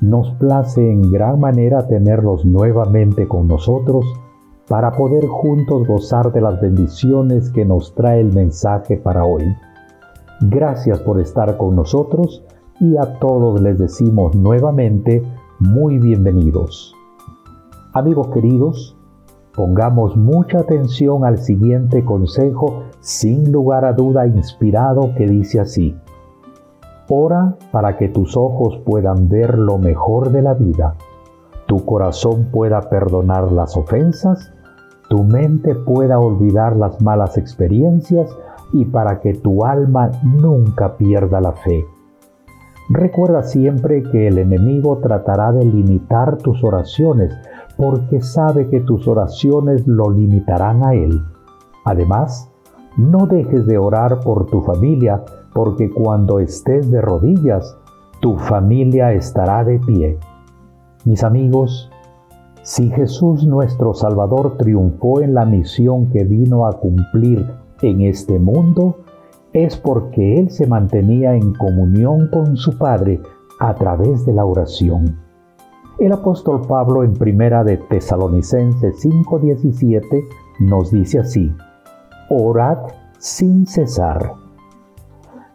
Nos place en gran manera tenerlos nuevamente con nosotros para poder juntos gozar de las bendiciones que nos trae el mensaje para hoy. Gracias por estar con nosotros y a todos les decimos nuevamente muy bienvenidos. Amigos queridos, pongamos mucha atención al siguiente consejo sin lugar a duda inspirado que dice así. Ora para que tus ojos puedan ver lo mejor de la vida, tu corazón pueda perdonar las ofensas, tu mente pueda olvidar las malas experiencias y para que tu alma nunca pierda la fe. Recuerda siempre que el enemigo tratará de limitar tus oraciones porque sabe que tus oraciones lo limitarán a él. Además, no dejes de orar por tu familia porque cuando estés de rodillas, tu familia estará de pie. Mis amigos, si Jesús nuestro Salvador triunfó en la misión que vino a cumplir en este mundo, es porque Él se mantenía en comunión con su Padre a través de la oración. El apóstol Pablo en primera de Tesalonicenses 5:17 nos dice así, orad sin cesar.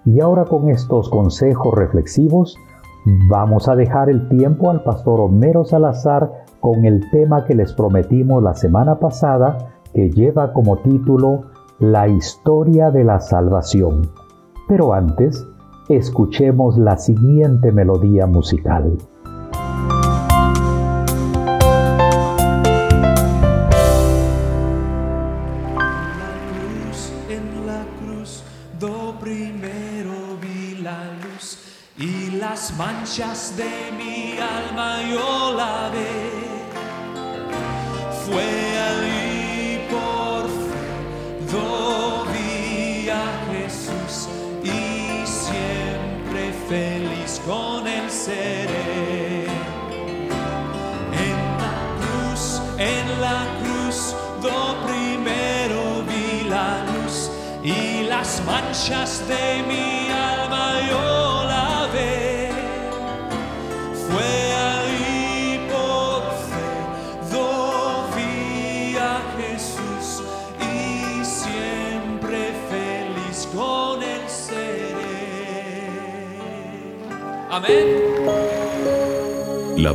Y ahora con estos consejos reflexivos, vamos a dejar el tiempo al pastor Homero Salazar con el tema que les prometimos la semana pasada, que lleva como título La historia de la salvación. Pero antes, escuchemos la siguiente melodía musical. Manchas de mi alma yo la ve. Fue allí por fe, vi a Jesús y siempre feliz con él seré. En la cruz, en la cruz, do primero vi la luz y las manchas de mi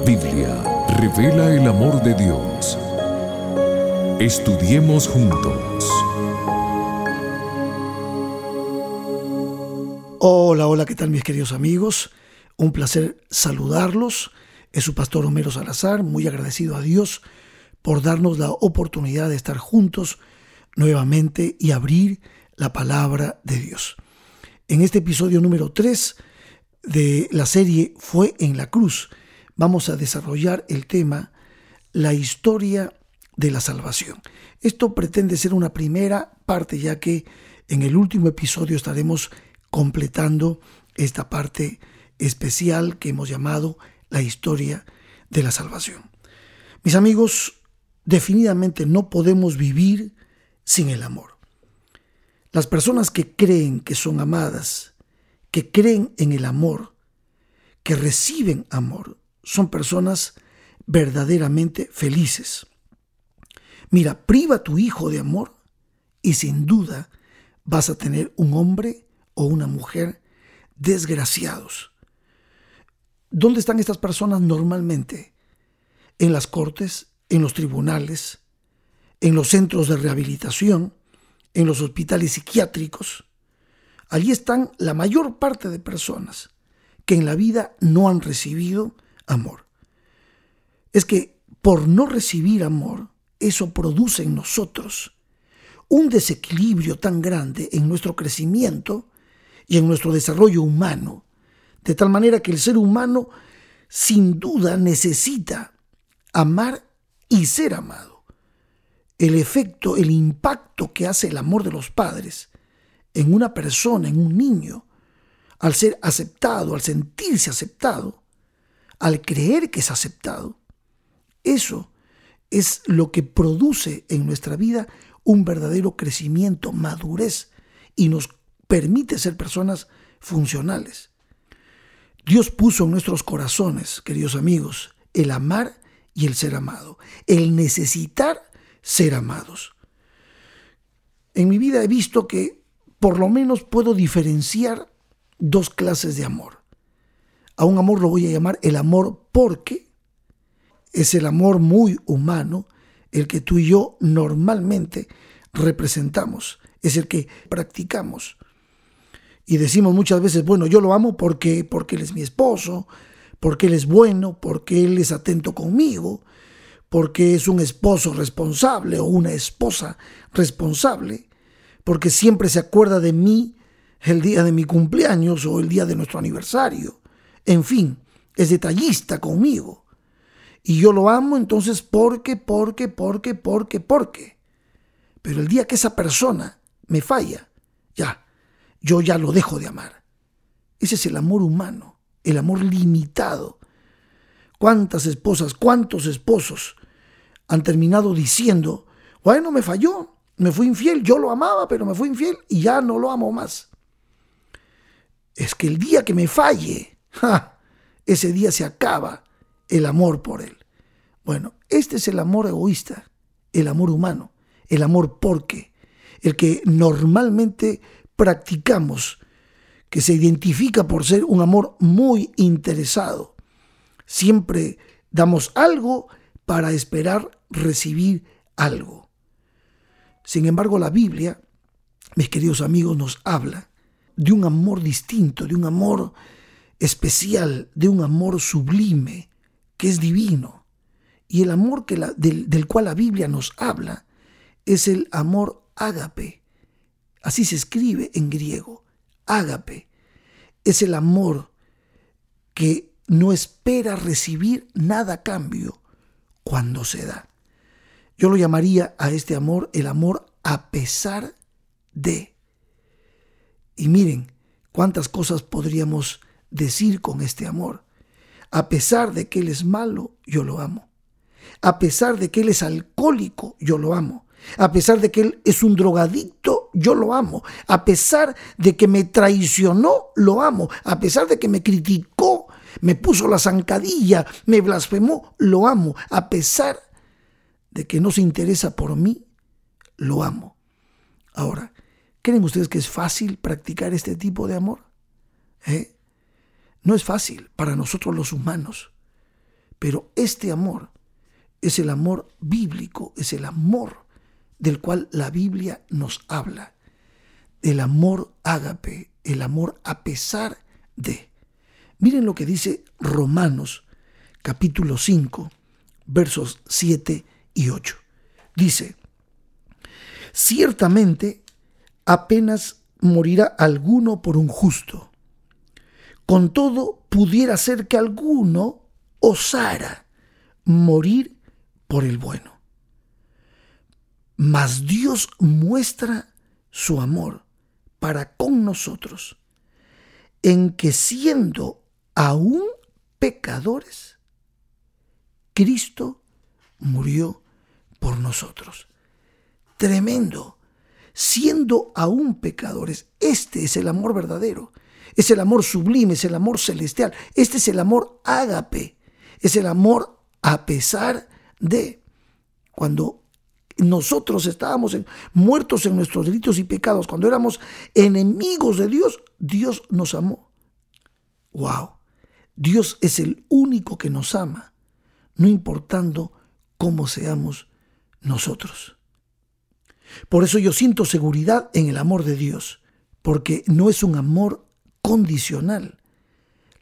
Biblia revela el amor de Dios. Estudiemos juntos. Hola, hola, ¿qué tal mis queridos amigos? Un placer saludarlos. Es su pastor Homero Salazar, muy agradecido a Dios por darnos la oportunidad de estar juntos nuevamente y abrir la palabra de Dios. En este episodio número 3 de la serie Fue en la Cruz, vamos a desarrollar el tema La historia de la salvación. Esto pretende ser una primera parte, ya que en el último episodio estaremos completando esta parte especial que hemos llamado la historia de la salvación. Mis amigos, definitivamente no podemos vivir sin el amor. Las personas que creen que son amadas que creen en el amor, que reciben amor, son personas verdaderamente felices. Mira, priva a tu hijo de amor y sin duda vas a tener un hombre o una mujer desgraciados. ¿Dónde están estas personas normalmente? En las cortes, en los tribunales, en los centros de rehabilitación, en los hospitales psiquiátricos, Allí están la mayor parte de personas que en la vida no han recibido amor. Es que por no recibir amor, eso produce en nosotros un desequilibrio tan grande en nuestro crecimiento y en nuestro desarrollo humano, de tal manera que el ser humano sin duda necesita amar y ser amado. El efecto, el impacto que hace el amor de los padres en una persona, en un niño, al ser aceptado, al sentirse aceptado, al creer que es aceptado, eso es lo que produce en nuestra vida un verdadero crecimiento, madurez y nos permite ser personas funcionales. Dios puso en nuestros corazones, queridos amigos, el amar y el ser amado, el necesitar ser amados. En mi vida he visto que por lo menos puedo diferenciar dos clases de amor. A un amor lo voy a llamar el amor porque es el amor muy humano, el que tú y yo normalmente representamos, es el que practicamos. Y decimos muchas veces, bueno, yo lo amo porque, porque él es mi esposo, porque él es bueno, porque él es atento conmigo, porque es un esposo responsable o una esposa responsable, porque siempre se acuerda de mí el día de mi cumpleaños o el día de nuestro aniversario. En fin, es detallista conmigo. Y yo lo amo entonces porque, porque, porque, porque, porque. Pero el día que esa persona me falla, ya, yo ya lo dejo de amar. Ese es el amor humano, el amor limitado. ¿Cuántas esposas, cuántos esposos han terminado diciendo, bueno, me falló, me fui infiel, yo lo amaba, pero me fui infiel y ya no lo amo más? Es que el día que me falle, ese día se acaba el amor por él. Bueno, este es el amor egoísta, el amor humano, el amor porque, el que normalmente practicamos, que se identifica por ser un amor muy interesado. Siempre damos algo para esperar recibir algo. Sin embargo, la Biblia, mis queridos amigos, nos habla de un amor distinto, de un amor especial, de un amor sublime, que es divino. Y el amor que la, del, del cual la Biblia nos habla es el amor ágape. Así se escribe en griego. Ágape es el amor que no espera recibir nada a cambio cuando se da. Yo lo llamaría a este amor el amor a pesar de. Y miren cuántas cosas podríamos decir con este amor. A pesar de que Él es malo, yo lo amo. A pesar de que Él es alcohólico, yo lo amo. A pesar de que Él es un drogadicto, yo lo amo. A pesar de que me traicionó, lo amo. A pesar de que me criticó, me puso la zancadilla, me blasfemó, lo amo. A pesar de que no se interesa por mí, lo amo. Ahora, ¿creen ustedes que es fácil practicar este tipo de amor? ¿Eh? No es fácil para nosotros los humanos, pero este amor es el amor bíblico, es el amor del cual la Biblia nos habla, el amor ágape, el amor a pesar de. Miren lo que dice Romanos capítulo 5, versos 7 y 8. Dice, ciertamente apenas morirá alguno por un justo con todo, pudiera ser que alguno osara morir por el bueno. Mas Dios muestra su amor para con nosotros en que siendo aún pecadores, Cristo murió por nosotros. Tremendo. Siendo aún pecadores, este es el amor verdadero es el amor sublime, es el amor celestial. Este es el amor ágape, es el amor a pesar de cuando nosotros estábamos muertos en nuestros delitos y pecados, cuando éramos enemigos de Dios, Dios nos amó. Wow. Dios es el único que nos ama, no importando cómo seamos nosotros. Por eso yo siento seguridad en el amor de Dios, porque no es un amor condicional.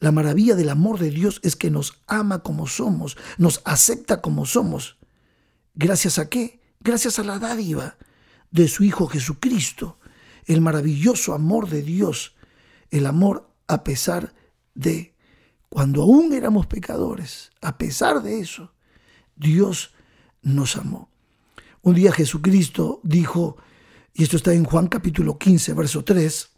La maravilla del amor de Dios es que nos ama como somos, nos acepta como somos. ¿Gracias a qué? Gracias a la dádiva de su Hijo Jesucristo, el maravilloso amor de Dios, el amor a pesar de, cuando aún éramos pecadores, a pesar de eso, Dios nos amó. Un día Jesucristo dijo, y esto está en Juan capítulo 15, verso 3,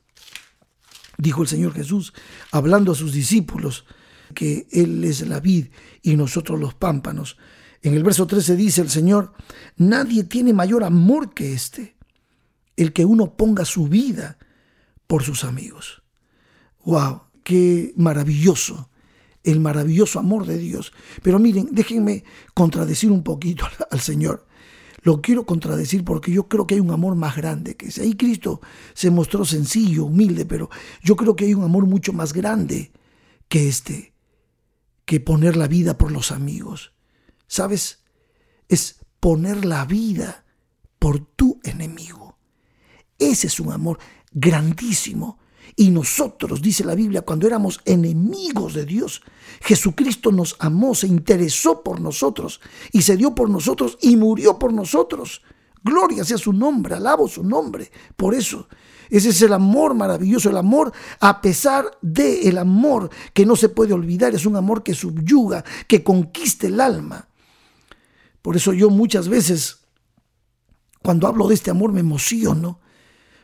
dijo el Señor Jesús, hablando a sus discípulos, que Él es la vid y nosotros los pámpanos. En el verso 13 dice el Señor, nadie tiene mayor amor que este, el que uno ponga su vida por sus amigos. ¡Wow! ¡Qué maravilloso! El maravilloso amor de Dios. Pero miren, déjenme contradecir un poquito al, Señor. Lo quiero contradecir porque yo creo que hay un amor más grande que ese. Ahí Cristo se mostró sencillo, humilde, pero yo creo que hay un amor mucho más grande que este, que poner la vida por los amigos. ¿Sabes? Es poner la vida por tu enemigo. Ese es un amor grandísimo. Y nosotros, dice la Biblia, cuando éramos enemigos de Dios, Jesucristo nos amó, se interesó por nosotros y se dio por nosotros y murió por nosotros. Gloria sea su nombre, alabo su nombre. Por eso, ese es el amor maravilloso, el amor a pesar de el amor que no se puede olvidar, es un amor que subyuga, que conquista el alma. Por eso yo muchas veces, cuando hablo de este amor, me emociono,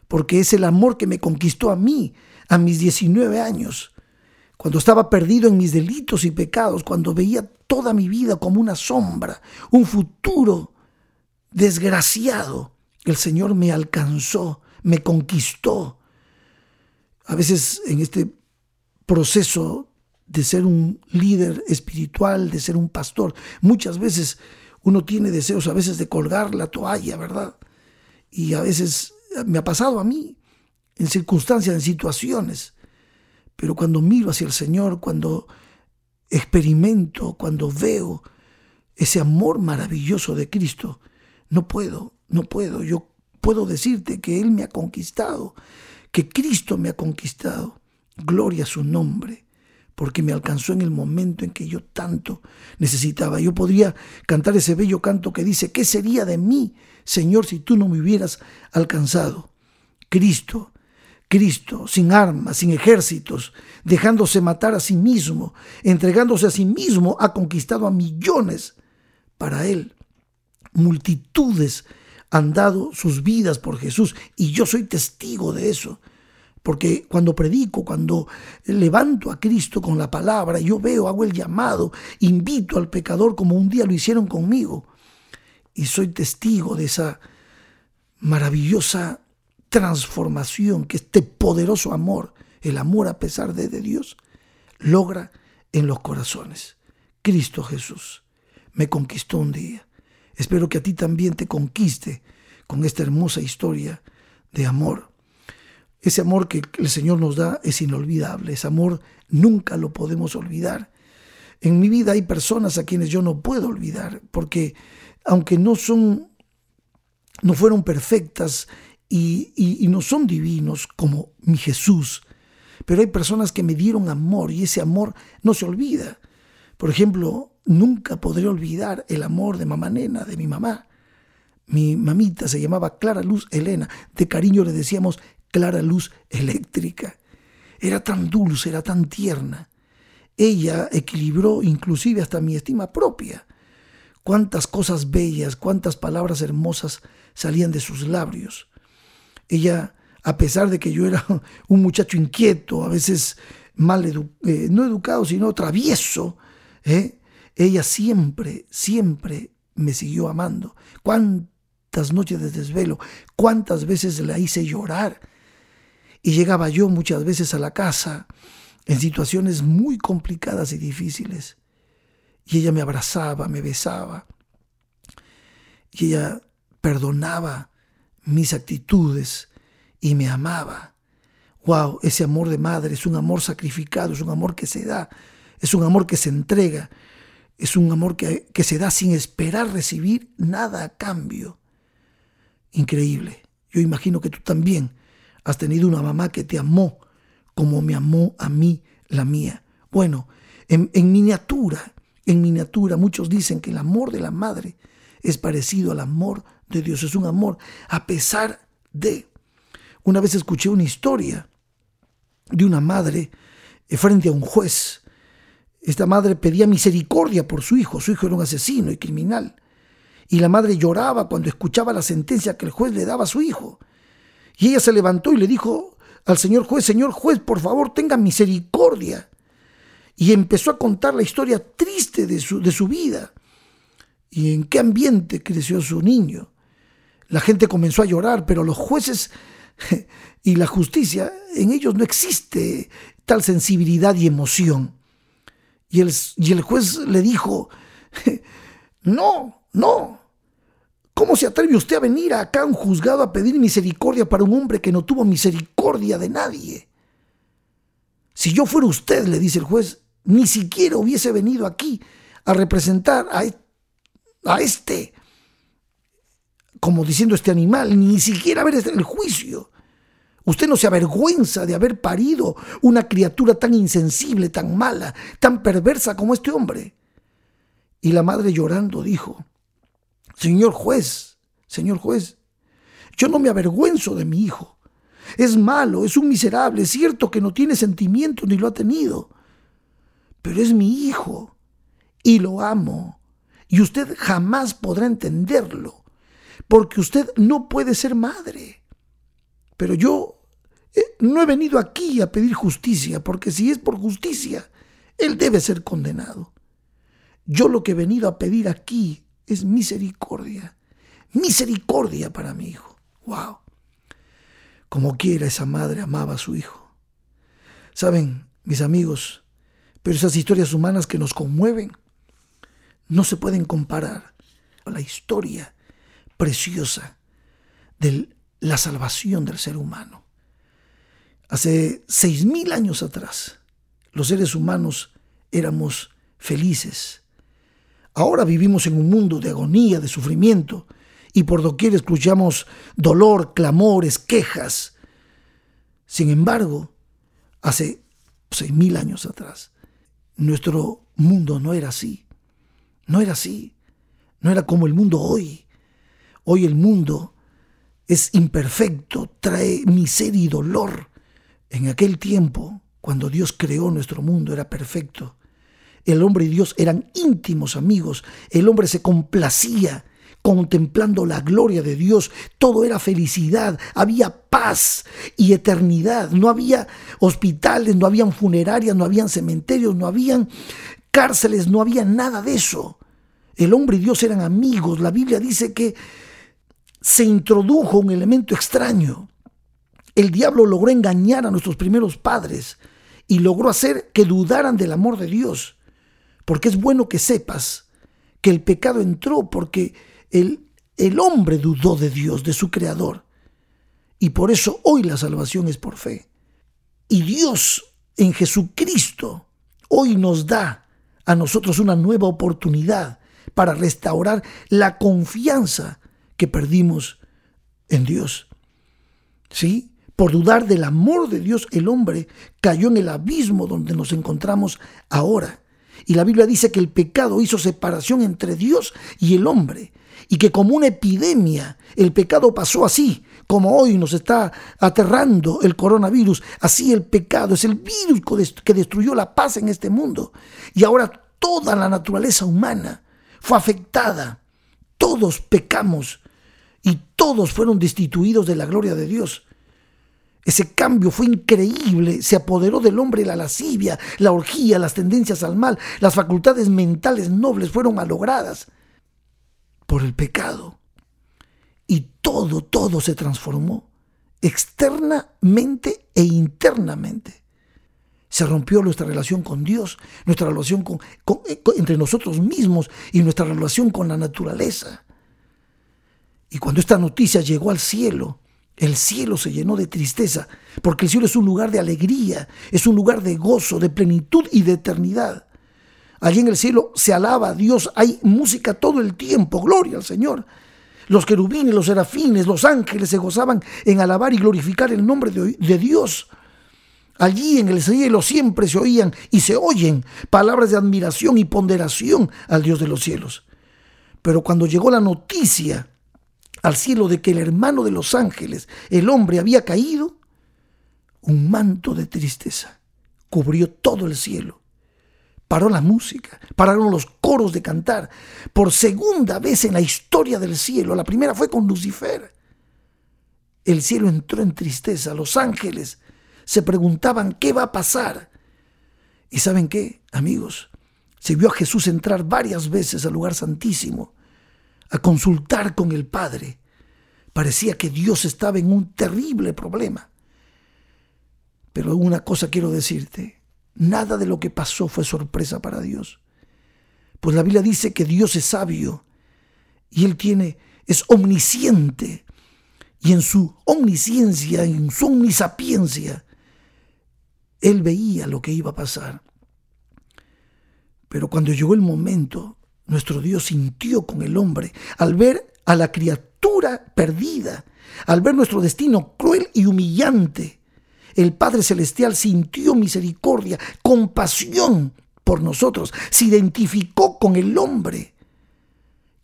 porque es el amor que me conquistó a mí a mis 19 años, cuando estaba perdido en mis delitos y pecados, cuando veía toda mi vida como una sombra, un futuro desgraciado. El Señor me alcanzó, me conquistó. A veces en este proceso de ser un líder espiritual, de ser un pastor, muchas veces uno tiene deseos a veces de colgar la toalla, ¿verdad? Y a veces me ha pasado a mí, en circunstancias, en situaciones. Pero cuando miro hacia el Señor, cuando experimento, cuando veo ese amor maravilloso de Cristo, no puedo, no puedo. Yo puedo decirte que Él me ha conquistado, que Cristo me ha conquistado. Gloria a su nombre porque me alcanzó en el momento en que yo tanto necesitaba. Yo podría cantar ese bello canto que dice, ¿qué sería de mí, Señor, si tú no me hubieras alcanzado? Cristo, Cristo, sin armas, sin ejércitos, dejándose matar a sí mismo, entregándose a sí mismo, ha conquistado a millones para Él. Multitudes han dado sus vidas por Jesús y yo soy testigo de eso. Porque cuando predico, cuando levanto a Cristo con la palabra, yo veo, hago el llamado, invito al pecador como un día lo hicieron conmigo. Y soy testigo de esa maravillosa transformación que este poderoso amor, el amor a pesar de, de Dios, logra en los corazones. Cristo Jesús me conquistó un día. Espero que a ti también te conquiste con esta hermosa historia de amor ese amor que el Señor nos da es inolvidable, ese amor nunca lo podemos olvidar. En mi vida hay personas a quienes yo no puedo olvidar, porque aunque no son, no fueron perfectas y, y no son divinos como mi Jesús, pero hay personas que me dieron amor y ese amor no se olvida. Por ejemplo, nunca podré olvidar el amor de mamá nena, de mi mamá. Mi mamita se llamaba Clara Luz Elena. De cariño le decíamos clara luz eléctrica. Era tan dulce, era tan tierna. Ella equilibró inclusive hasta mi estima propia. Cuántas cosas bellas, cuántas palabras hermosas salían de sus labios. Ella, a pesar de que yo era un muchacho inquieto, a veces mal eh, no educado, sino travieso, ¿eh? ella siempre, siempre me siguió amando. Cuántas noches de desvelo, cuántas veces la hice llorar y llegaba yo muchas veces a la casa en situaciones muy complicadas y difíciles. Y ella me abrazaba, me besaba. Y ella perdonaba mis actitudes y me amaba. Wow, ese amor de madre es un amor sacrificado, es un amor que se da, es un amor que se entrega, es un amor que, que se da sin esperar recibir nada a cambio. Increíble. Yo imagino que tú también has tenido una mamá que te amó como me amó a mí la mía. Bueno, en, miniatura, en miniatura, muchos dicen que el amor de la madre es parecido al amor de Dios, es un amor a pesar de. Una vez escuché una historia de una madre eh, frente a un juez. Esta madre pedía misericordia por su hijo, su hijo era un asesino y criminal. Y la madre lloraba cuando escuchaba la sentencia que el juez le daba a su hijo. Y ella se levantó y le dijo al señor juez, señor juez, por favor, tenga misericordia. Y empezó a contar la historia triste de su, de su vida y en qué ambiente creció su niño. La gente comenzó a llorar, pero los jueces y la justicia, en ellos no existe tal sensibilidad y emoción. Y el, y el juez le dijo, no, no, ¿Cómo se atreve usted a venir acá a un juzgado a pedir misericordia para un hombre que no tuvo misericordia de nadie? Si yo fuera usted, le dice el juez, ni siquiera hubiese venido aquí a representar a, a este, como diciendo este animal, ni siquiera a ver el juicio. Usted no se avergüenza de haber parido una criatura tan insensible, tan mala, tan perversa como este hombre. Y la madre llorando dijo, Señor juez, señor juez, yo no me avergüenzo de mi hijo. Es malo, es un miserable, es cierto que no tiene sentimientos ni lo ha tenido, pero es mi hijo y lo amo. Y usted jamás podrá entenderlo, porque usted no puede ser madre. Pero yo eh, no he venido aquí a pedir justicia, porque si es por justicia, él debe ser condenado. Yo lo que he venido a pedir aquí es misericordia. Misericordia para mi hijo. ¡Wow! Como quiera esa madre amaba a su hijo. Saben, mis amigos, pero esas historias humanas que nos conmueven no se pueden comparar a la historia preciosa de la salvación del ser humano. Hace seis mil años atrás, los seres humanos éramos felices, Ahora vivimos en un mundo de agonía, de sufrimiento, y por doquier escuchamos dolor, clamores, quejas. Sin embargo, hace seis mil años atrás, nuestro mundo no era así. No era así. No era como el mundo hoy. Hoy el mundo es imperfecto, trae miseria y dolor. En aquel tiempo, cuando Dios creó nuestro mundo, era perfecto el hombre y Dios eran íntimos amigos. El hombre se complacía contemplando la gloria de Dios. Todo era felicidad, había paz y eternidad. No había hospitales, no habían funerarias, no habían cementerios, no habían cárceles, no había nada de eso. El hombre y Dios eran amigos. La Biblia dice que se introdujo un elemento extraño. El diablo logró engañar a nuestros primeros padres y logró hacer que dudaran del amor de Dios porque es bueno que sepas que el pecado entró porque el, el hombre dudó de Dios, de su creador. Y por eso hoy la salvación es por fe. Y Dios en Jesucristo hoy nos da a nosotros una nueva oportunidad para restaurar la confianza que perdimos en Dios. ¿Sí? Por dudar del amor de Dios, el hombre cayó en el abismo donde nos encontramos ahora. Y la Biblia dice que el pecado hizo separación entre Dios y el hombre. Y que como una epidemia el pecado pasó así, como hoy nos está aterrando el coronavirus. Así el pecado es el virus que destruyó la paz en este mundo. Y ahora toda la naturaleza humana fue afectada. Todos pecamos y todos fueron destituidos de la gloria de Dios. Ese cambio fue increíble, se apoderó del hombre la lascivia, la orgía, las tendencias al mal, las facultades mentales nobles fueron malogradas por el pecado. Y todo, todo se transformó externamente e internamente. Se rompió nuestra relación con Dios, nuestra relación eh, entre nosotros mismos y nuestra relación con la naturaleza. Y cuando esta noticia llegó al cielo, el cielo se llenó de tristeza, porque el cielo es un lugar de alegría, es un lugar de gozo, de plenitud y de eternidad. Allí en el cielo se alaba a Dios, hay música todo el tiempo, gloria al Señor. Los querubines, los serafines, los ángeles se gozaban en alabar y glorificar el nombre de, de Dios. Allí en el cielo siempre se oían y se oyen palabras de admiración y ponderación al Dios de los cielos. Pero cuando llegó la noticia al cielo de que el hermano de los ángeles, el hombre, había caído, un manto de tristeza cubrió todo el cielo, paró la música, pararon los coros de cantar. Por segunda vez en la historia del cielo, la primera fue con Lucifer. El cielo entró en tristeza, los ángeles se preguntaban qué va a pasar. ¿Y saben qué, amigos? Se vio a Jesús entrar varias veces al lugar santísimo a consultar con el Padre. Parecía que Dios estaba en un terrible problema. Pero una cosa quiero decirte, nada de lo que pasó fue sorpresa para Dios. Pues la Biblia dice que Dios es sabio y Él tiene, es omnisciente. Y en su omnisciencia, en su omnisapiencia, Él veía lo que iba a pasar. Pero cuando llegó el momento, nuestro Dios sintió con el hombre al ver a la criatura perdida, al ver nuestro destino cruel y humillante. El Padre Celestial sintió misericordia, compasión por nosotros, se identificó con el hombre.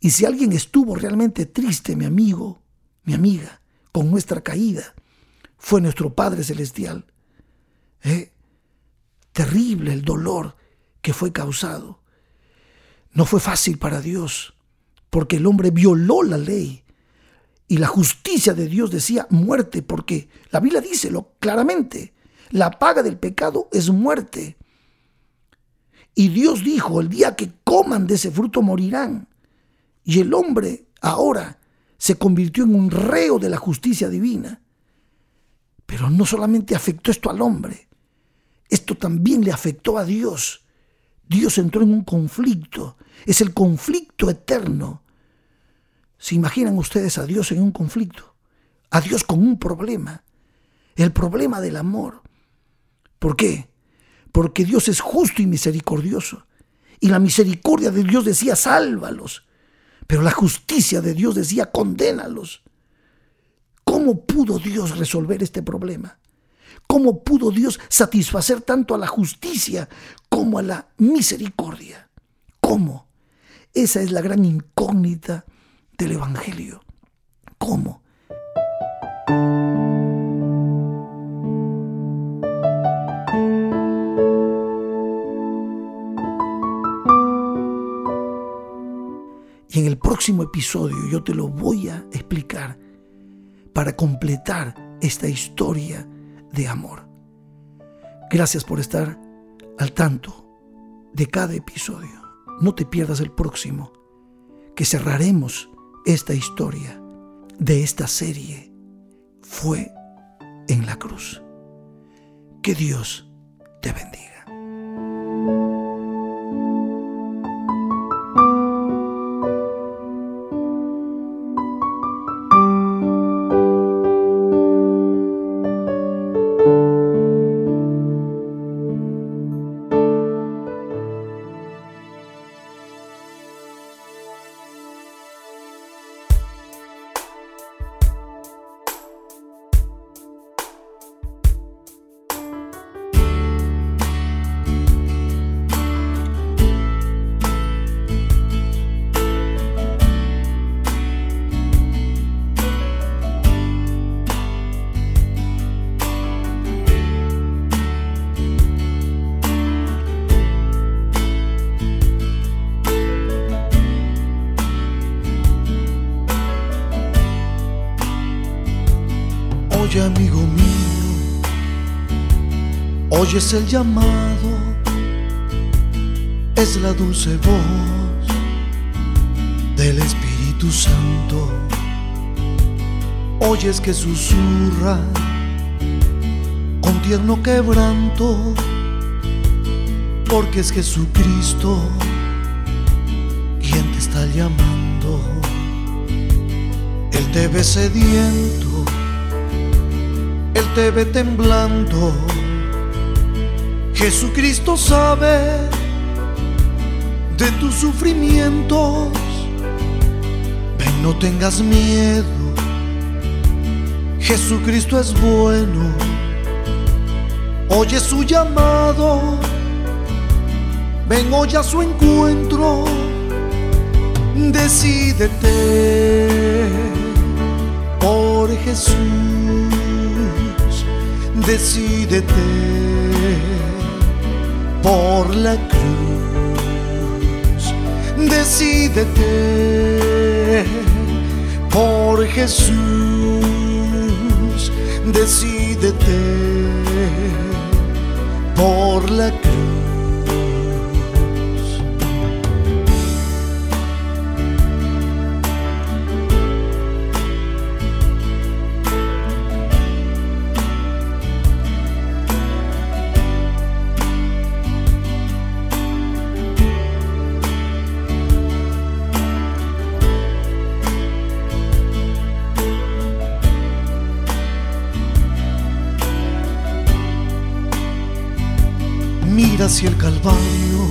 Y si alguien estuvo realmente triste, mi amigo, mi amiga, con nuestra caída, fue nuestro Padre Celestial. ¿Eh? Terrible el dolor que fue causado. No fue fácil para Dios, porque el hombre violó la ley. Y la justicia de Dios decía muerte, porque la Biblia dice claramente, la paga del pecado es muerte. Y Dios dijo, el día que coman de ese fruto morirán. Y el hombre ahora se convirtió en un reo de la justicia divina. Pero no solamente afectó esto al hombre, esto también le afectó a Dios. Dios entró en un conflicto. Es el conflicto eterno. ¿Se imaginan ustedes a Dios en un conflicto? A Dios con un problema. El problema del amor. ¿Por qué? Porque Dios es justo y misericordioso. Y la misericordia de Dios decía, sálvalos. Pero la justicia de Dios decía, condénalos. ¿Cómo pudo Dios resolver este problema? ¿Cómo pudo Dios satisfacer tanto a la justicia como a la misericordia? ¿Cómo? Esa es la gran incógnita del Evangelio. ¿Cómo? Y en el próximo episodio yo te lo voy a explicar para completar esta historia de amor. Gracias por estar al tanto de cada episodio. No te pierdas el próximo, que cerraremos esta historia de esta serie. Fue en la cruz. Que Dios te bendiga. Oyes el llamado, es la dulce voz del Espíritu Santo. Oyes que susurra con tierno quebranto, porque es Jesucristo quien te está llamando. Él te ve sediento él te ve temblando. Jesucristo sabe de tus sufrimientos. Ven, no tengas miedo. Jesucristo es bueno. Oye su llamado. Ven, oye a su encuentro. Decídete por Jesús decídete por la cruz. Decídete por Jesús. Decídete por la cruz. Hacia el Calvario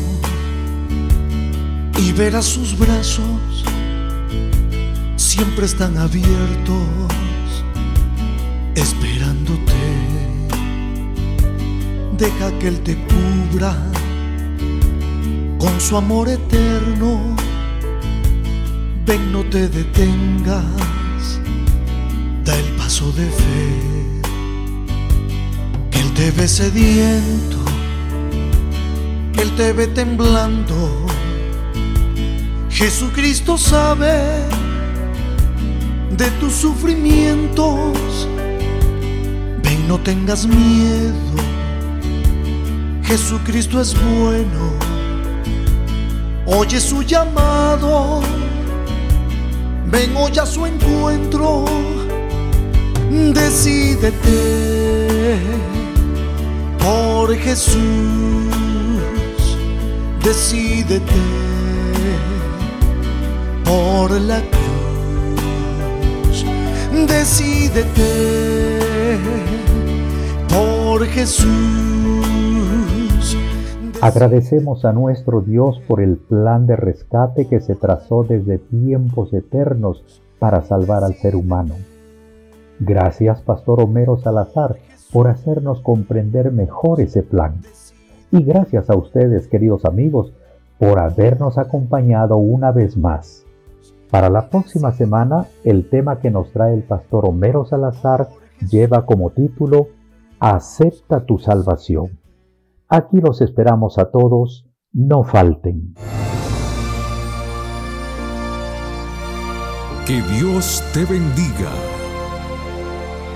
y verás sus brazos siempre están abiertos esperándote. Deja que Él te cubra con su amor eterno. Ven, no te detengas, da el paso de fe. Él te ve sediento te temblando. Jesucristo sabe de tus sufrimientos. Ven, no tengas miedo. Jesucristo es bueno. Oye su llamado. Ven hoy a su encuentro. Decídete por Jesús decídete por la cruz, decídete por Jesús. Agradecemos a nuestro Dios por el plan de rescate que se trazó desde tiempos eternos para salvar al ser humano. Gracias, Pastor Homero Salazar, por hacernos comprender mejor ese plan. Y gracias a ustedes, queridos amigos, por habernos acompañado una vez más. Para la próxima semana, el tema que nos trae el pastor Homero Salazar lleva como título Acepta tu salvación. Aquí los esperamos a todos, no falten. Que Dios te bendiga.